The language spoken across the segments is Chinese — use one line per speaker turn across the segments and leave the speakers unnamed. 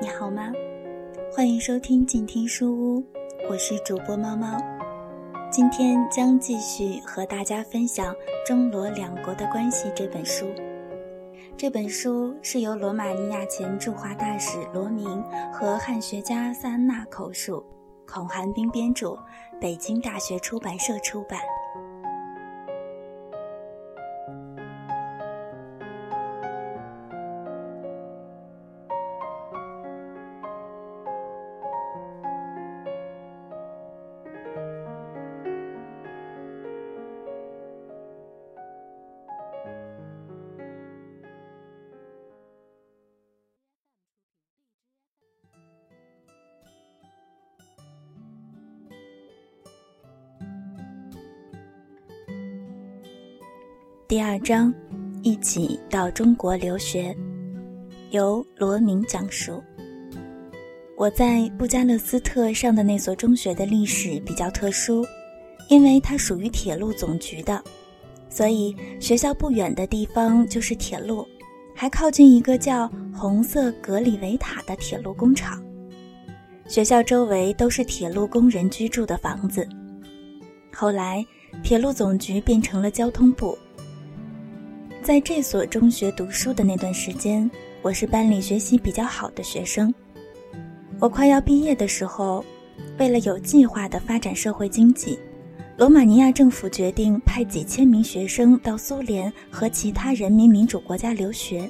你好吗？欢迎收听静听书屋，我是主播猫猫。今天将继续和大家分享《中罗两国的关系》这本书。这本书是由罗马尼亚前驻华大使罗明和汉学家萨安娜口述，孔寒冰编著，北京大学出版社出版。第二章，一起到中国留学，由罗明讲述。我在布加勒斯特上的那所中学的历史比较特殊，因为它属于铁路总局的，所以学校不远的地方就是铁路，还靠近一个叫红色格里维塔的铁路工厂。学校周围都是铁路工人居住的房子。后来，铁路总局变成了交通部。在这所中学读书的那段时间，我是班里学习比较好的学生。我快要毕业的时候，为了有计划地发展社会经济，罗马尼亚政府决定派几千名学生到苏联和其他人民民主国家留学。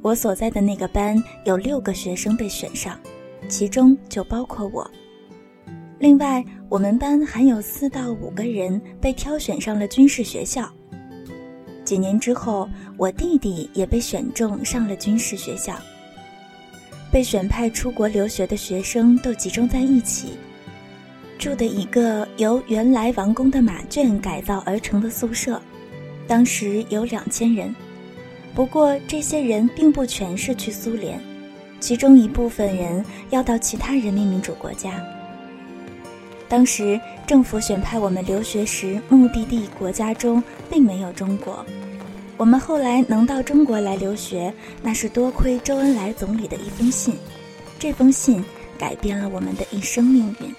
我所在的那个班有六个学生被选上，其中就包括我。另外，我们班还有四到五个人被挑选上了军事学校。几年之后，我弟弟也被选中上了军事学校。被选派出国留学的学生都集中在一起，住的一个由原来王宫的马圈改造而成的宿舍，当时有两千人。不过，这些人并不全是去苏联，其中一部分人要到其他人民民主国家。当时政府选派我们留学时，目的地国家中并没有中国。我们后来能到中国来留学，那是多亏周恩来总理的一封信。这封信改变了我们的一生命运。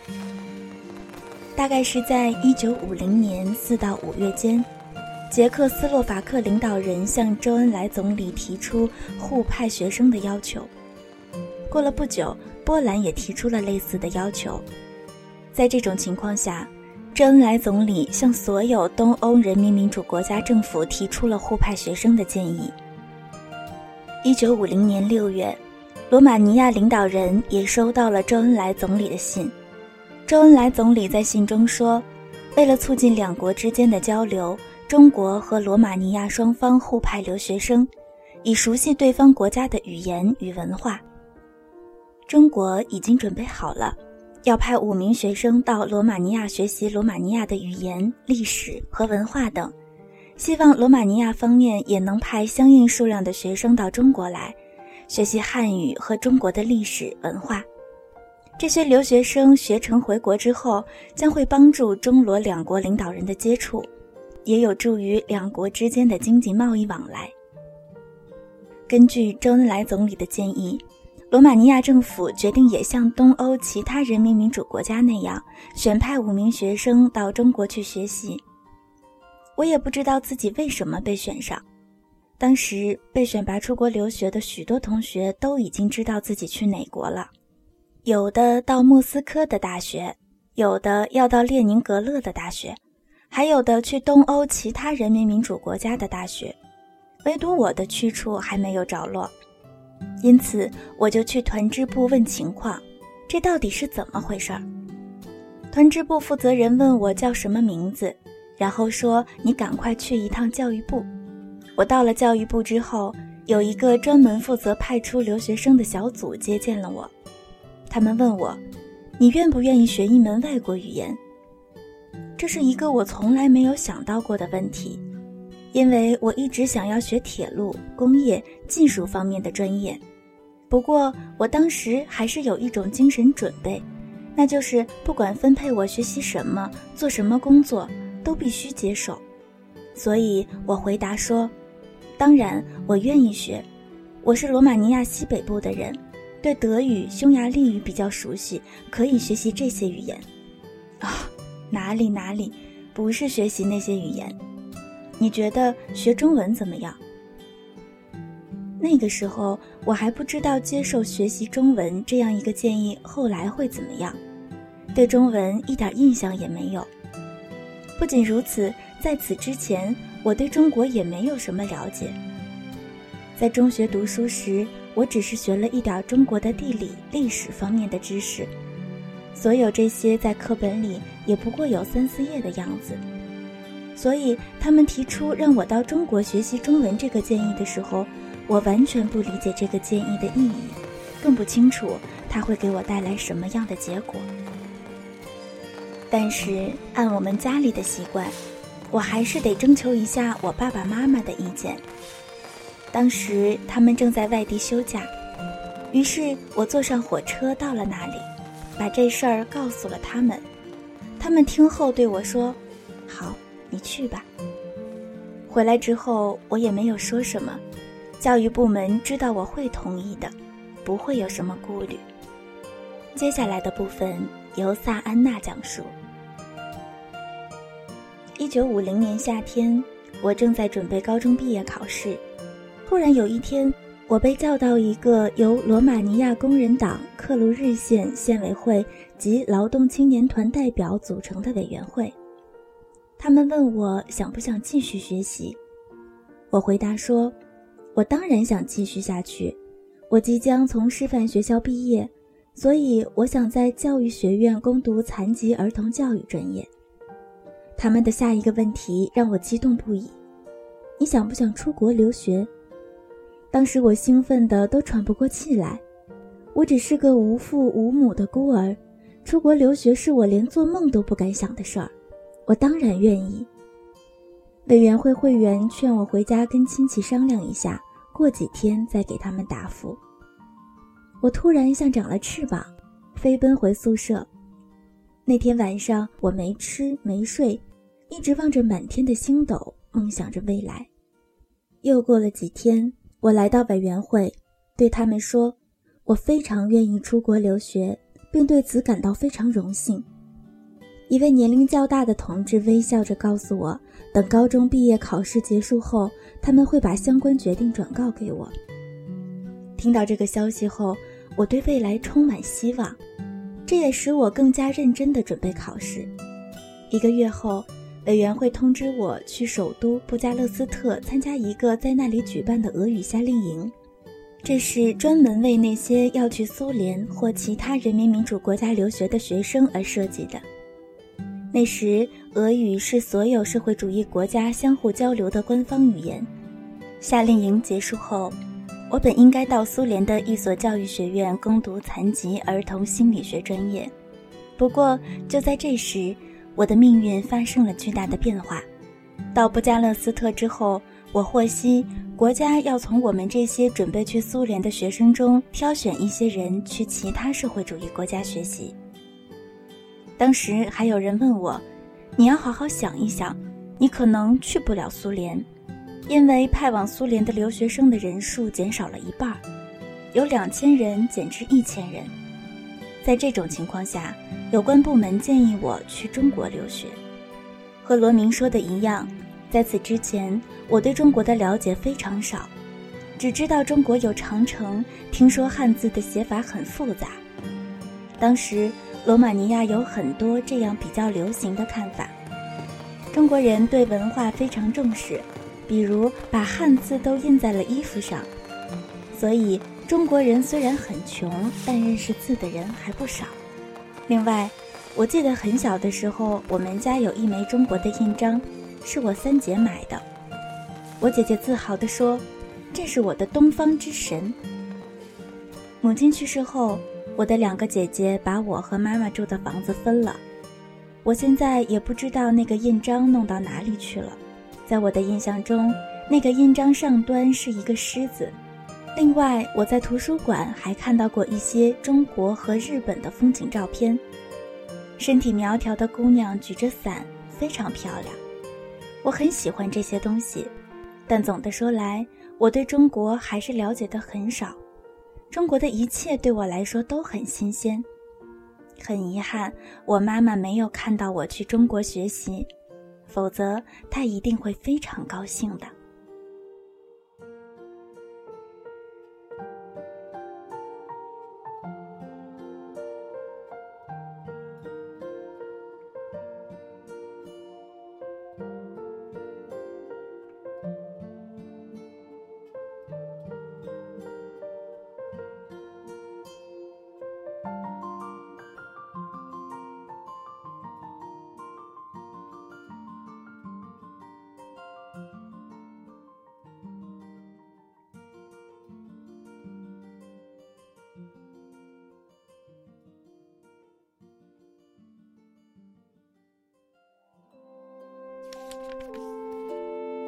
大概是在一九五零年四到五月间，捷克斯洛伐克领导人向周恩来总理提出互派学生的要求。过了不久，波兰也提出了类似的要求。在这种情况下，周恩来总理向所有东欧人民民主国家政府提出了互派学生的建议。一九五零年六月，罗马尼亚领导人也收到了周恩来总理的信。周恩来总理在信中说：“为了促进两国之间的交流，中国和罗马尼亚双方互派留学生，以熟悉对方国家的语言与文化。中国已经准备好了。”要派五名学生到罗马尼亚学习罗马尼亚的语言、历史和文化等，希望罗马尼亚方面也能派相应数量的学生到中国来，学习汉语和中国的历史文化。这些留学生学成回国之后，将会帮助中罗两国领导人的接触，也有助于两国之间的经济贸易往来。根据周恩来总理的建议。罗马尼亚政府决定也像东欧其他人民民主国家那样，选派五名学生到中国去学习。我也不知道自己为什么被选上。当时被选拔出国留学的许多同学都已经知道自己去哪国了，有的到莫斯科的大学，有的要到列宁格勒的大学，还有的去东欧其他人民民主国家的大学，唯独我的去处还没有着落。因此，我就去团支部问情况，这到底是怎么回事儿？团支部负责人问我叫什么名字，然后说：“你赶快去一趟教育部。”我到了教育部之后，有一个专门负责派出留学生的小组接见了我。他们问我：“你愿不愿意学一门外国语言？”这是一个我从来没有想到过的问题。因为我一直想要学铁路、工业、技术方面的专业，不过我当时还是有一种精神准备，那就是不管分配我学习什么、做什么工作，都必须接受。所以我回答说：“当然，我愿意学。我是罗马尼亚西北部的人，对德语、匈牙利语比较熟悉，可以学习这些语言。啊，哪里哪里，不是学习那些语言。你觉得学中文怎么样？那个时候我还不知道接受学习中文这样一个建议后来会怎么样，对中文一点印象也没有。不仅如此，在此之前我对中国也没有什么了解。在中学读书时，我只是学了一点中国的地理、历史方面的知识，所有这些在课本里也不过有三四页的样子。所以他们提出让我到中国学习中文这个建议的时候，我完全不理解这个建议的意义，更不清楚它会给我带来什么样的结果。但是按我们家里的习惯，我还是得征求一下我爸爸妈妈的意见。当时他们正在外地休假，于是我坐上火车到了那里，把这事儿告诉了他们。他们听后对我说：“好。”你去吧。回来之后，我也没有说什么。教育部门知道我会同意的，不会有什么顾虑。接下来的部分由萨安娜讲述。一九五零年夏天，我正在准备高中毕业考试，突然有一天，我被叫到一个由罗马尼亚工人党克鲁日县县委会及劳动青年团代表组成的委员会。他们问我想不想继续学习，我回答说：“我当然想继续下去。我即将从师范学校毕业，所以我想在教育学院攻读残疾儿童教育专业。”他们的下一个问题让我激动不已：“你想不想出国留学？”当时我兴奋得都喘不过气来。我只是个无父无母的孤儿，出国留学是我连做梦都不敢想的事儿。我当然愿意。委员会会员劝我回家跟亲戚商量一下，过几天再给他们答复。我突然像长了翅膀，飞奔回宿舍。那天晚上我没吃没睡，一直望着满天的星斗，梦想着未来。又过了几天，我来到委员会，对他们说：“我非常愿意出国留学，并对此感到非常荣幸。”一位年龄较大的同志微笑着告诉我：“等高中毕业考试结束后，他们会把相关决定转告给我。”听到这个消息后，我对未来充满希望，这也使我更加认真地准备考试。一个月后，委员会通知我去首都布加勒斯特参加一个在那里举办的俄语夏令营，这是专门为那些要去苏联或其他人民民主国家留学的学生而设计的。那时，俄语是所有社会主义国家相互交流的官方语言。夏令营结束后，我本应该到苏联的一所教育学院攻读残疾儿童心理学专业。不过，就在这时，我的命运发生了巨大的变化。到布加勒斯特之后，我获悉国家要从我们这些准备去苏联的学生中挑选一些人去其他社会主义国家学习。当时还有人问我：“你要好好想一想，你可能去不了苏联，因为派往苏联的留学生的人数减少了一半，由两千人减至一千人。在这种情况下，有关部门建议我去中国留学。和罗明说的一样，在此之前，我对中国的了解非常少，只知道中国有长城，听说汉字的写法很复杂。当时。”罗马尼亚有很多这样比较流行的看法。中国人对文化非常重视，比如把汉字都印在了衣服上。所以中国人虽然很穷，但认识字的人还不少。另外，我记得很小的时候，我们家有一枚中国的印章，是我三姐买的。我姐姐自豪地说：“这是我的东方之神。”母亲去世后。我的两个姐姐把我和妈妈住的房子分了，我现在也不知道那个印章弄到哪里去了。在我的印象中，那个印章上端是一个狮子。另外，我在图书馆还看到过一些中国和日本的风景照片，身体苗条的姑娘举着伞，非常漂亮。我很喜欢这些东西，但总的说来，我对中国还是了解的很少。中国的一切对我来说都很新鲜。很遗憾，我妈妈没有看到我去中国学习，否则她一定会非常高兴的。